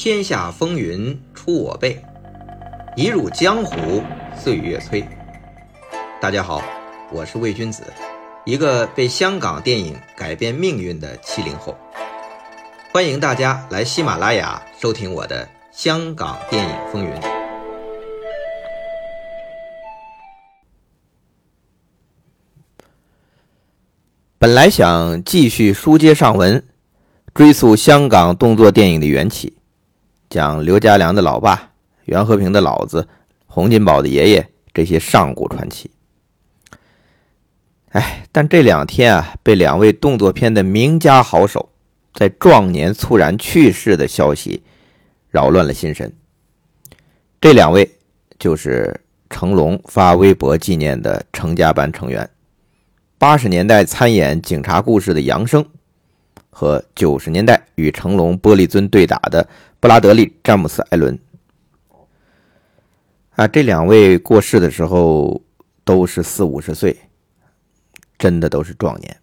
天下风云出我辈，一入江湖岁月催。大家好，我是魏君子，一个被香港电影改变命运的七零后。欢迎大家来喜马拉雅收听我的《香港电影风云》。本来想继续书接上文，追溯香港动作电影的缘起，讲刘家良的老爸、袁和平的老子、洪金宝的爷爷这些上古传奇。哎，但这两天啊，被两位动作片的名家好手。在壮年猝然去世的消息，扰乱了心神。这两位就是成龙发微博纪念的成家班成员，八十年代参演《警察故事》的杨生，和九十年代与成龙玻璃樽对打的布拉德利·詹姆斯·艾伦。啊，这两位过世的时候都是四五十岁，真的都是壮年。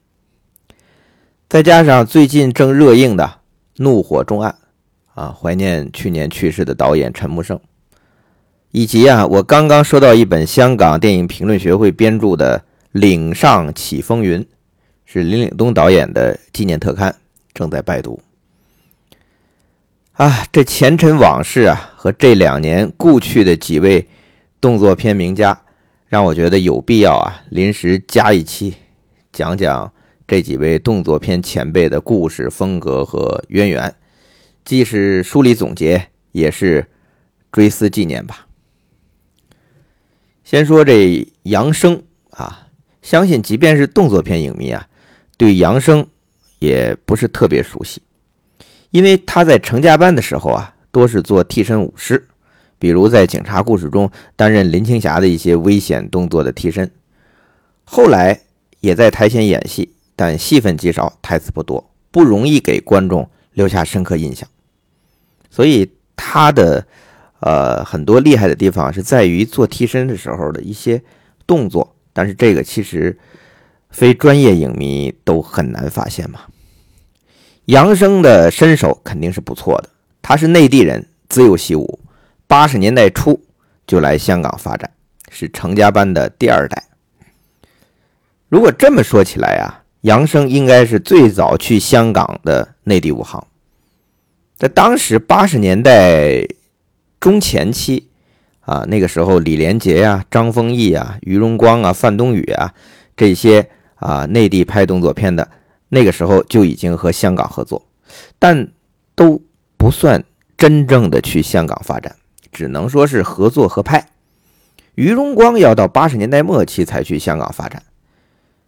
再加上最近正热映的《怒火重案》，啊，怀念去年去世的导演陈木胜，以及啊，我刚刚收到一本香港电影评论学会编著的《岭上起风云》，是林岭东导演的纪念特刊，正在拜读。啊，这前尘往事啊，和这两年故去的几位动作片名家，让我觉得有必要啊，临时加一期，讲讲。这几位动作片前辈的故事风格和渊源，既是梳理总结，也是追思纪念吧。先说这杨生啊，相信即便是动作片影迷啊，对杨生也不是特别熟悉，因为他在成家班的时候啊，多是做替身武师，比如在《警察故事》中担任林青霞的一些危险动作的替身，后来也在台前演戏。但戏份极少，台词不多，不容易给观众留下深刻印象。所以他的呃很多厉害的地方是在于做替身的时候的一些动作，但是这个其实非专业影迷都很难发现嘛。杨生的身手肯定是不错的，他是内地人，自幼习武，八十年代初就来香港发展，是成家班的第二代。如果这么说起来啊。杨生应该是最早去香港的内地武行，在当时八十年代中前期，啊，那个时候李连杰呀、张丰毅啊、于荣光啊、范冬雨啊这些啊内地拍动作片的，那个时候就已经和香港合作，但都不算真正的去香港发展，只能说是合作合拍。于荣光要到八十年代末期才去香港发展，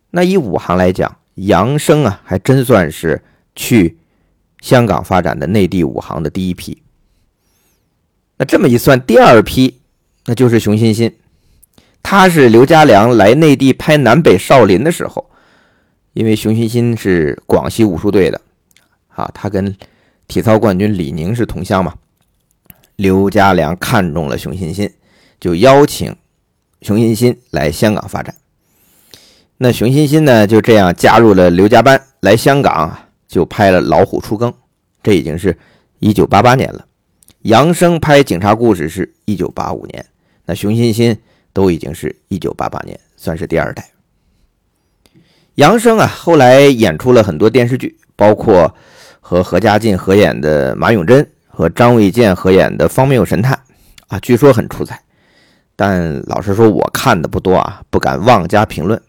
那以武行来讲。杨生啊，还真算是去香港发展的内地武行的第一批。那这么一算，第二批那就是熊欣欣。他是刘家良来内地拍《南北少林》的时候，因为熊欣欣是广西武术队的啊，他跟体操冠军李宁是同乡嘛。刘家良看中了熊欣欣，就邀请熊欣欣来香港发展。那熊欣欣呢，就这样加入了刘家班，来香港就拍了《老虎出更》，这已经是一九八八年了。杨生拍《警察故事》是一九八五年，那熊欣欣都已经是一九八八年，算是第二代。杨生啊，后来演出了很多电视剧，包括和何家劲合演的《马永贞》和张卫健合演的《方谬神探》，啊，据说很出彩。但老实说，我看的不多啊，不敢妄加评论。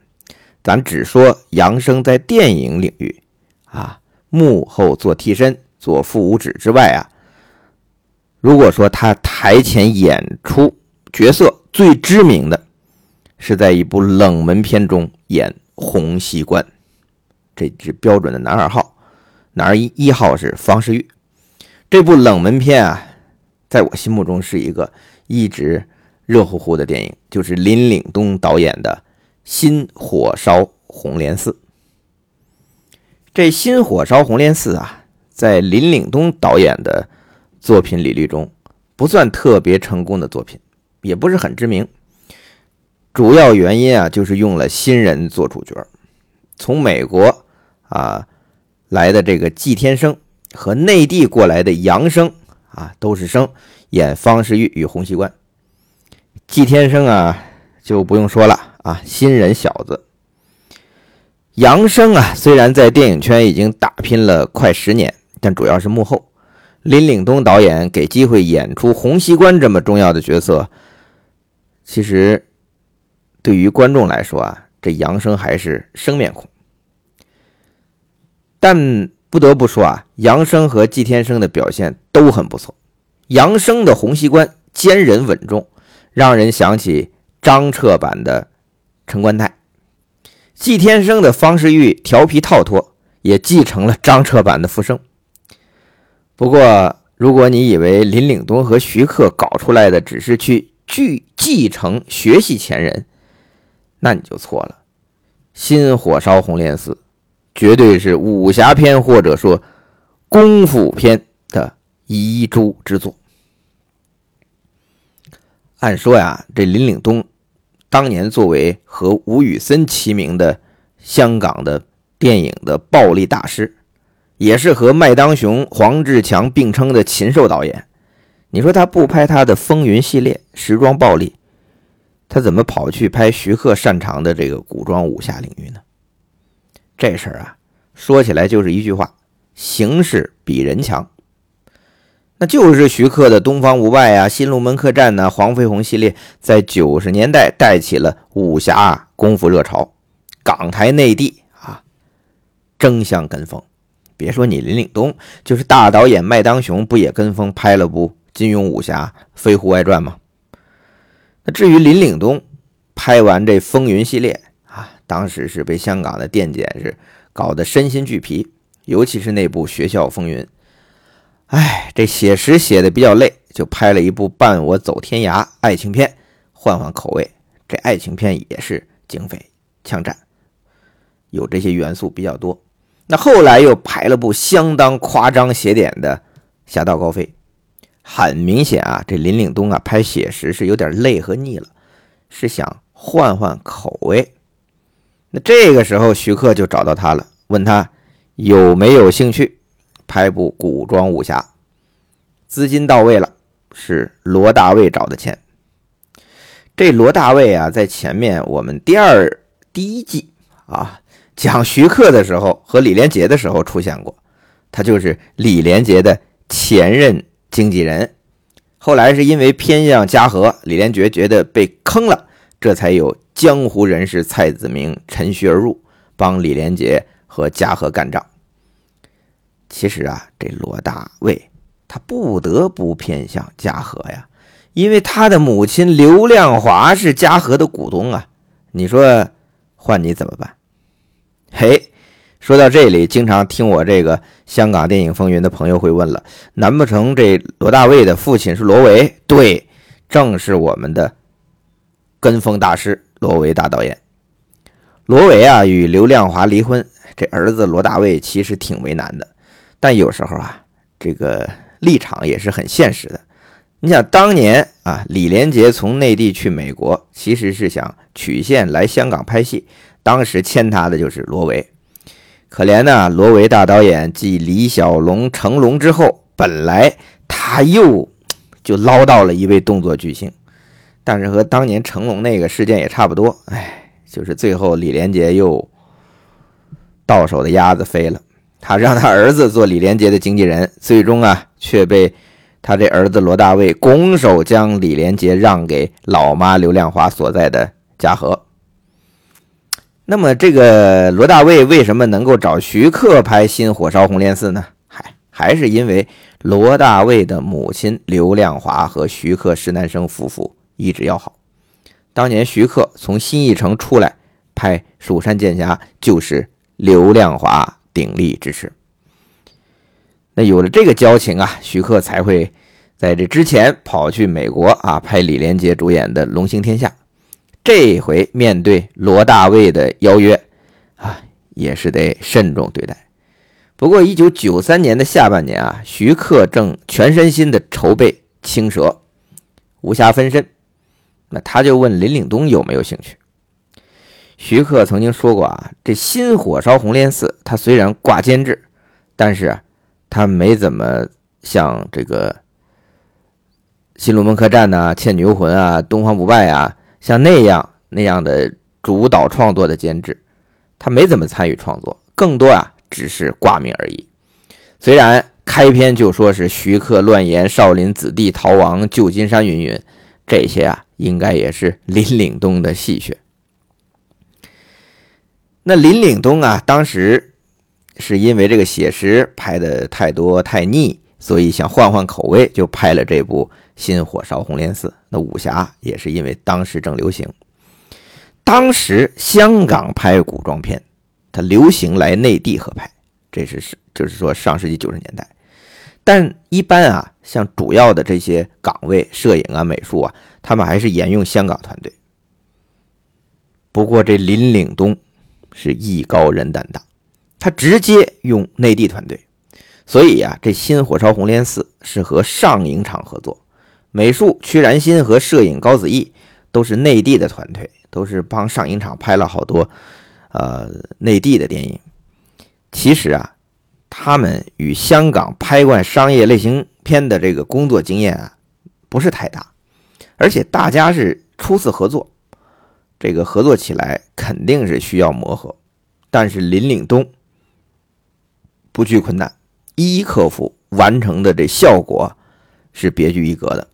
咱只说杨生在电影领域，啊，幕后做替身、做副武指之外啊，如果说他台前演出角色最知名的，是在一部冷门片中演洪熙官，这是标准的男二号，男二一一号是方世玉。这部冷门片啊，在我心目中是一个一直热乎乎的电影，就是林岭东导演的。新火烧红莲寺，这新火烧红莲寺啊，在林岭东导演的作品履历中不算特别成功的作品，也不是很知名。主要原因啊，就是用了新人做主角，从美国啊来的这个季天生和内地过来的杨生啊，都是生演方世玉与洪熙官。季天生啊，就不用说了啊，新人小子。杨生啊，虽然在电影圈已经打拼了快十年，但主要是幕后。林岭东导演给机会演出洪熙官这么重要的角色，其实对于观众来说啊，这杨生还是生面孔。但不得不说啊，杨生和季天生的表现都很不错。杨生的洪熙官坚韧稳重，让人想起张彻版的陈官泰；季天生的方世玉调皮套脱，也继承了张彻版的傅声。不过，如果你以为林岭东和徐克搞出来的只是去继继承学习前人，那你就错了。《新火烧红莲寺》绝对是武侠片或者说功夫片的遗珠之作。按说呀，这林岭东当年作为和吴宇森齐名的香港的电影的暴力大师。也是和麦当雄、黄志强并称的禽兽导演，你说他不拍他的《风云》系列时装暴力，他怎么跑去拍徐克擅长的这个古装武侠领域呢？这事儿啊，说起来就是一句话：形势比人强。那就是徐克的《东方不败》啊，《新龙门客栈》呐，《黄飞鸿》系列，在九十年代带起了武侠功夫热潮，港台内地啊争相跟风。别说你林岭东，就是大导演麦当雄，不也跟风拍了部金庸武侠《飞狐外传》吗？那至于林岭东拍完这《风云》系列啊，当时是被香港的电检是搞得身心俱疲，尤其是那部《学校风云》，哎，这写实写的比较累，就拍了一部《伴我走天涯》爱情片，换换口味。这爱情片也是警匪枪战，有这些元素比较多。那后来又拍了部相当夸张写点的《侠盗高飞》，很明显啊，这林岭东啊拍写实是有点累和腻了，是想换换口味。那这个时候徐克就找到他了，问他有没有兴趣拍部古装武侠，资金到位了，是罗大卫找的钱。这罗大卫啊，在前面我们第二第一季啊。讲徐克的时候和李连杰的时候出现过，他就是李连杰的前任经纪人。后来是因为偏向嘉禾，李连杰觉得被坑了，这才有江湖人士蔡子明趁虚而入，帮李连杰和嘉禾干仗。其实啊，这罗大卫他不得不偏向嘉禾呀，因为他的母亲刘亮华是嘉禾的股东啊。你说换你怎么办？嘿，说到这里，经常听我这个香港电影风云的朋友会问了：难不成这罗大卫的父亲是罗维？对，正是我们的跟风大师罗维大导演。罗维啊，与刘亮华离婚，这儿子罗大卫其实挺为难的。但有时候啊，这个立场也是很现实的。你想当年啊，李连杰从内地去美国，其实是想曲线来香港拍戏。当时签他的就是罗维，可怜呢，罗维大导演继李小龙、成龙之后，本来他又就捞到了一位动作巨星，但是和当年成龙那个事件也差不多，哎，就是最后李连杰又到手的鸭子飞了，他让他儿子做李连杰的经纪人，最终啊却被他这儿子罗大卫拱手将李连杰让给老妈刘亮华所在的嘉禾。那么，这个罗大卫为什么能够找徐克拍《新火烧红莲寺》呢？还还是因为罗大卫的母亲刘亮华和徐克石南生夫妇一直要好。当年徐克从新艺城出来拍《蜀山剑侠》，就是刘亮华鼎力支持。那有了这个交情啊，徐克才会在这之前跑去美国啊拍李连杰主演的《龙行天下》。这回面对罗大卫的邀约，啊，也是得慎重对待。不过，一九九三年的下半年啊，徐克正全身心的筹备《青蛇》，无暇分身。那他就问林岭东有没有兴趣。徐克曾经说过啊，这新火烧红莲寺，他虽然挂监制，但是他没怎么像这个新龙门客栈呐、倩女幽魂啊、东方不败啊，像那样那样的主导创作的监制，他没怎么参与创作，更多啊只是挂名而已。虽然开篇就说是徐克乱言少林子弟逃亡旧金山云云，这些啊应该也是林岭东的戏谑。那林岭东啊，当时是因为这个写实拍的太多太腻，所以想换换口味，就拍了这部《新火烧红莲寺》。那武侠也是因为当时正流行，当时香港拍古装片，它流行来内地合拍，这是是就是说上世纪九十年代。但一般啊，像主要的这些岗位，摄影啊、美术啊，他们还是沿用香港团队。不过这林岭东。是艺高人胆大，他直接用内地团队，所以呀，这新火烧红莲寺是和上影厂合作，美术屈然新和摄影高子毅都是内地的团队，都是帮上影厂拍了好多呃内地的电影。其实啊，他们与香港拍惯商业类型片的这个工作经验啊不是太大，而且大家是初次合作。这个合作起来肯定是需要磨合，但是林岭东不惧困难，一一克服，完成的这效果是别具一格的。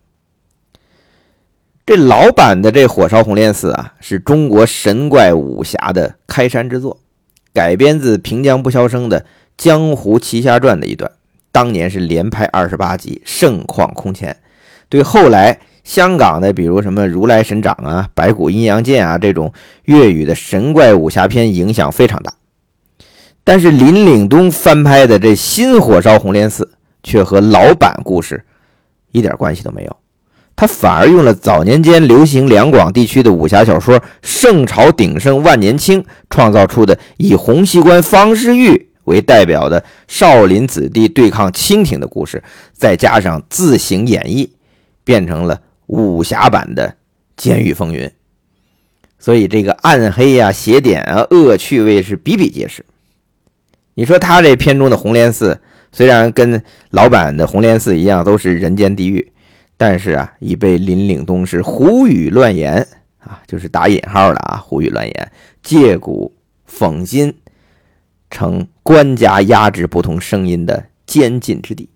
这老版的这《火烧红莲寺》啊，是中国神怪武侠的开山之作，改编自平江不肖生的《江湖奇侠传》的一段，当年是连拍二十八集，盛况空前，对后来。香港的，比如什么《如来神掌》啊、《白骨阴阳剑》啊，这种粤语的神怪武侠片影响非常大。但是林岭东翻拍的这新《火烧红莲寺》却和老版故事一点关系都没有，他反而用了早年间流行两广地区的武侠小说圣朝鼎盛万年青创造出的以洪熙官方世玉为代表的少林子弟对抗清廷的故事，再加上自行演绎，变成了。武侠版的《监狱风云》，所以这个暗黑呀、邪典啊、恶趣味是比比皆是。你说他这片中的红莲寺，虽然跟老版的红莲寺一样都是人间地狱，但是啊，已被林岭东是胡语乱言啊，就是打引号的啊，胡语乱言，借古讽今，成官家压制不同声音的监禁之地。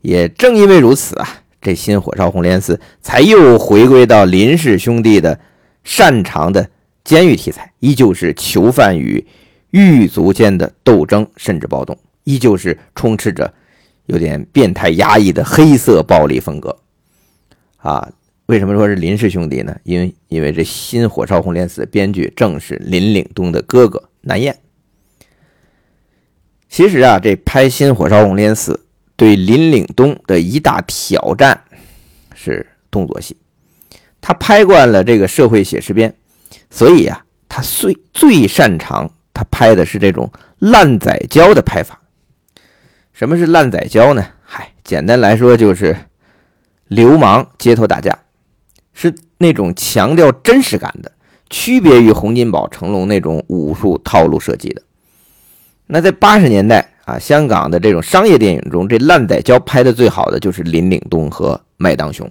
也正因为如此啊。这新火烧红莲寺才又回归到林氏兄弟的擅长的监狱题材，依旧是囚犯与狱卒间的斗争，甚至暴动，依旧是充斥着有点变态压抑的黑色暴力风格。啊，为什么说是林氏兄弟呢？因为因为这新火烧红莲寺的编剧正是林岭东的哥哥南燕。其实啊，这拍新火烧红莲寺。对林岭东的一大挑战是动作戏，他拍惯了这个社会写实片，所以啊，他最最擅长他拍的是这种烂仔胶的拍法。什么是烂仔胶呢？嗨，简单来说就是流氓街头打架，是那种强调真实感的，区别于洪金宝、成龙那种武术套路设计的。那在八十年代。啊，香港的这种商业电影中，这烂仔胶拍的最好的就是林岭东和麦当雄。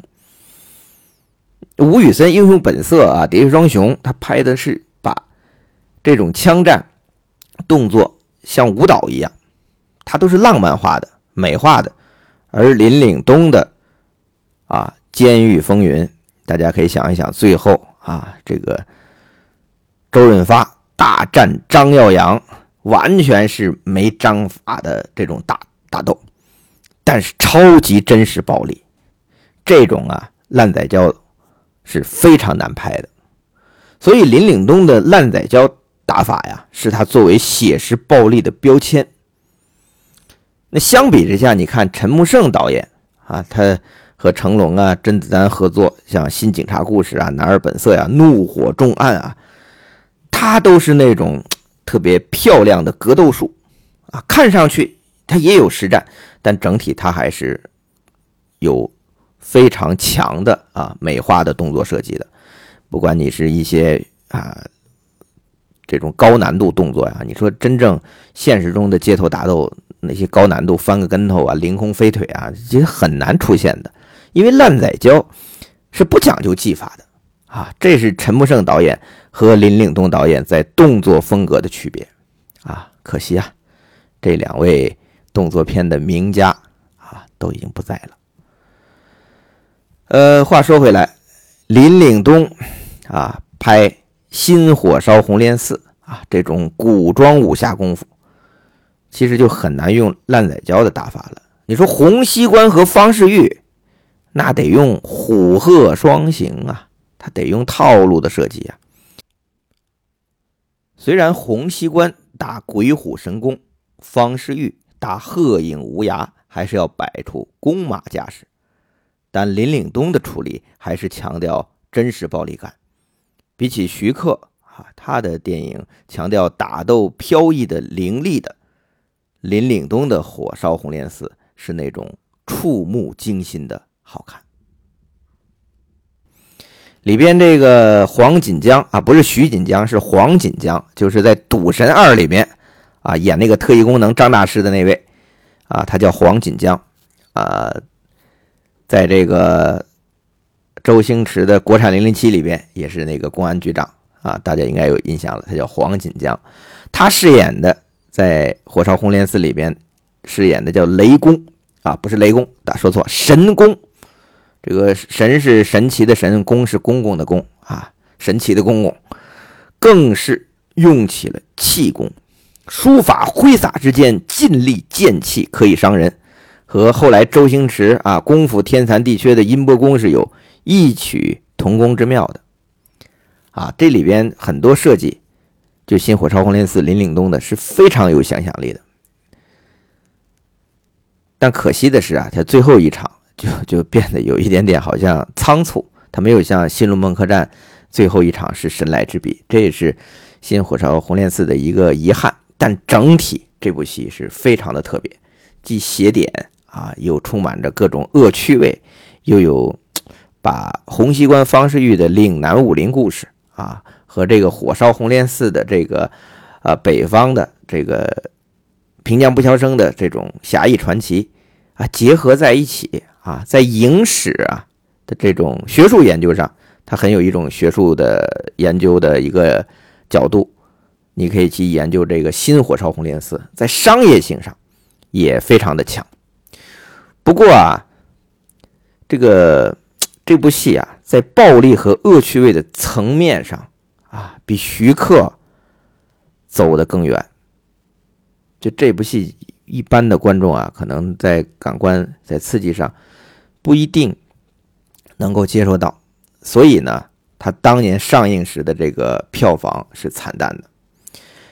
吴宇森《英雄本色》啊，《喋血双雄》，他拍的是把这种枪战动作像舞蹈一样，它都是浪漫化的、美化的。而林岭东的啊，《监狱风云》，大家可以想一想，最后啊，这个周润发大战张耀扬。完全是没章法的这种打打斗，但是超级真实暴力，这种啊烂仔胶是非常难拍的。所以林岭东的烂仔胶打法呀，是他作为写实暴力的标签。那相比之下，你看陈木胜导演啊，他和成龙啊、甄子丹合作，像《新警察故事》啊、《男儿本色》呀、《怒火重案》啊，他都是那种。特别漂亮的格斗术啊，看上去他也有实战，但整体他还是有非常强的啊美化的动作设计的。不管你是一些啊这种高难度动作呀，你说真正现实中的街头打斗那些高难度翻个跟头啊、凌空飞腿啊，其实很难出现的，因为烂仔胶是不讲究技法的啊，这是陈木胜导演和林岭东导演在动作风格的区别啊。可惜啊，这两位动作片的名家啊都已经不在了。呃，话说回来，林岭东啊拍《心火烧红莲寺》啊这种古装武侠功夫，其实就很难用烂仔胶的打法了。你说洪熙官和方世玉。那得用虎鹤双形啊，他得用套路的设计啊。虽然洪熙官打鬼虎神功，方世玉打鹤影无涯，还是要摆出弓马架势，但林岭东的处理还是强调真实暴力感。比起徐克啊，他的电影强调打斗飘逸的凌厉的，林岭东的《火烧红莲寺》是那种触目惊心的。好看，里边这个黄锦江啊，不是徐锦江，是黄锦江，就是在《赌神二》里面啊演那个特异功能张大师的那位啊，他叫黄锦江啊，在这个周星驰的国产零零七里边也是那个公安局长啊，大家应该有印象了，他叫黄锦江，他饰演的在《火烧红莲寺》里边饰演的叫雷公啊，不是雷公，打说错，神公。这个神是神奇的神，公是公公的公啊，神奇的公公，更是用起了气功，书法挥洒之间，尽力剑气可以伤人，和后来周星驰啊功夫天残地缺的音波功是有异曲同工之妙的啊。这里边很多设计，就《新火烧红莲寺》林岭东的是非常有想象力的，但可惜的是啊，他最后一场。就就变得有一点点好像仓促，他没有像《新龙门客栈》最后一场是神来之笔，这也是《新火烧红莲寺》的一个遗憾。但整体这部戏是非常的特别，既写点啊，又充满着各种恶趣味，又有把洪熙官方世玉的岭南武林故事啊，和这个火烧红莲寺的这个呃北方的这个平江不肖生的这种侠义传奇啊结合在一起。啊，在影史啊的这种学术研究上，它很有一种学术的研究的一个角度，你可以去研究这个新火烧红莲寺，在商业性上也非常的强。不过啊，这个这部戏啊，在暴力和恶趣味的层面上啊，比徐克走得更远。就这部戏，一般的观众啊，可能在感官在刺激上。不一定能够接受到，所以呢，他当年上映时的这个票房是惨淡的。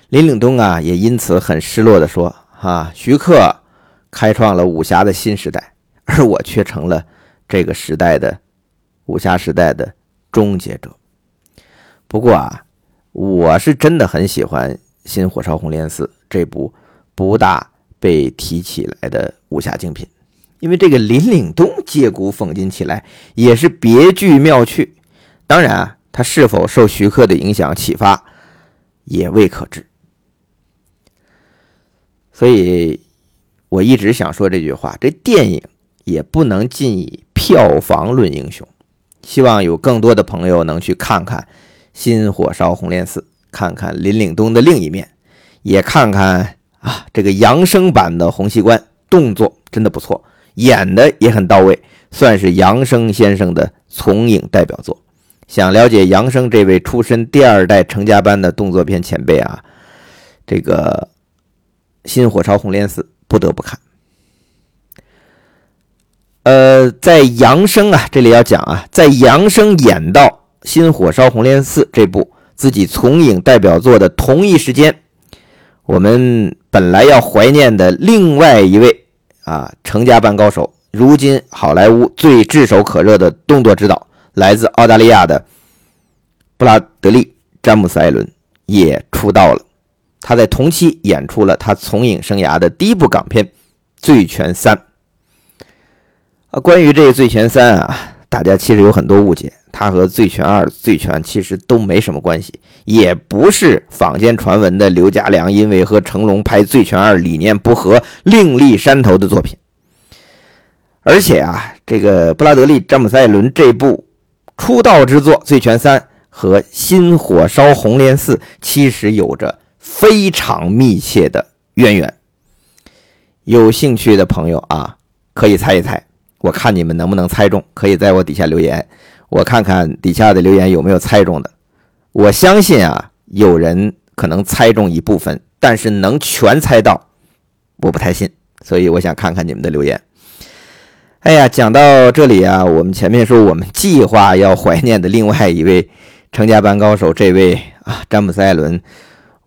林岭东啊，也因此很失落的说：“哈，徐克开创了武侠的新时代，而我却成了这个时代的武侠时代的终结者。”不过啊，我是真的很喜欢《新火烧红莲寺》这部不大被提起来的武侠精品。因为这个林岭东借古讽今起来也是别具妙趣，当然啊，他是否受徐克的影响启发也未可知。所以我一直想说这句话：这电影也不能尽以票房论英雄。希望有更多的朋友能去看看《新火烧红莲寺》，看看林岭东的另一面，也看看啊这个扬声版的洪熙官，动作真的不错。演的也很到位，算是杨生先生的从影代表作。想了解杨生这位出身第二代成家班的动作片前辈啊，这个《新火烧红莲寺》不得不看。呃，在杨生啊，这里要讲啊，在杨生演到《新火烧红莲寺》这部自己从影代表作的同一时间，我们本来要怀念的另外一位。啊，成家班高手，如今好莱坞最炙手可热的动作指导，来自澳大利亚的布拉德利·詹姆斯·艾伦也出道了。他在同期演出了他从影生涯的第一部港片《醉拳三》。啊，关于这个《醉拳三》啊，大家其实有很多误解，它和《醉拳二》《醉拳》其实都没什么关系，也不是坊间传闻的刘家良因为和成龙拍《醉拳二》理念不合另立山头的作品。而且啊，这个布拉德利·詹姆斯·艾伦这部出道之作《醉拳三》和《新火烧红莲寺》其实有着非常密切的渊源。有兴趣的朋友啊，可以猜一猜，我看你们能不能猜中。可以在我底下留言，我看看底下的留言有没有猜中的。我相信啊，有人可能猜中一部分，但是能全猜到，我不太信。所以我想看看你们的留言。哎呀，讲到这里啊，我们前面说我们计划要怀念的另外一位成家班高手，这位啊詹姆斯·艾伦，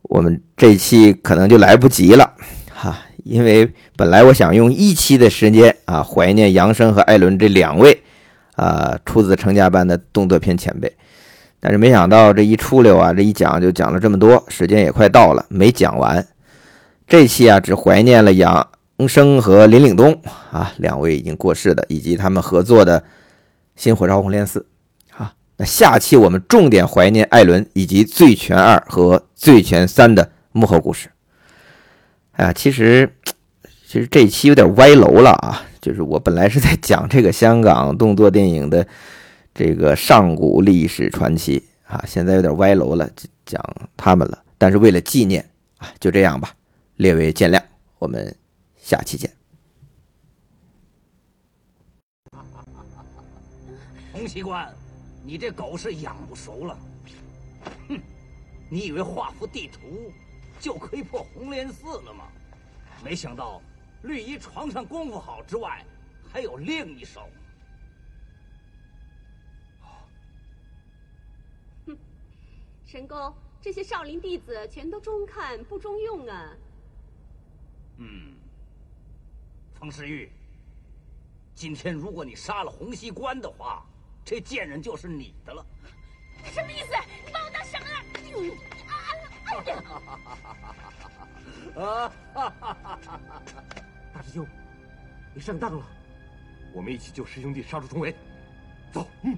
我们这期可能就来不及了哈，因为本来我想用一期的时间啊怀念杨生和艾伦这两位啊出自成家班的动作片前辈，但是没想到这一出溜啊，这一讲就讲了这么多，时间也快到了，没讲完。这期啊只怀念了杨。生和林岭东啊，两位已经过世的，以及他们合作的《新火烧红莲寺》。那下期我们重点怀念艾伦以及《醉拳二》和《醉拳三》的幕后故事。哎呀，其实其实这一期有点歪楼了啊！就是我本来是在讲这个香港动作电影的这个上古历史传奇啊，现在有点歪楼了，讲他们了。但是为了纪念啊，就这样吧，列位见谅，我们。下期见。洪熙官，你这狗是养不熟了。哼，你以为画幅地图就可以破红莲寺了吗？没想到绿衣床上功夫好之外，还有另一手。哼，神功，这些少林弟子全都中看不中用啊。嗯。方世玉，今天如果你杀了洪熙官的话，这贱人就是你的了。什么意思？你把我当什么了？啊！哎呀！大师兄，你上当了，我们一起救师兄弟，杀出重围。走。嗯。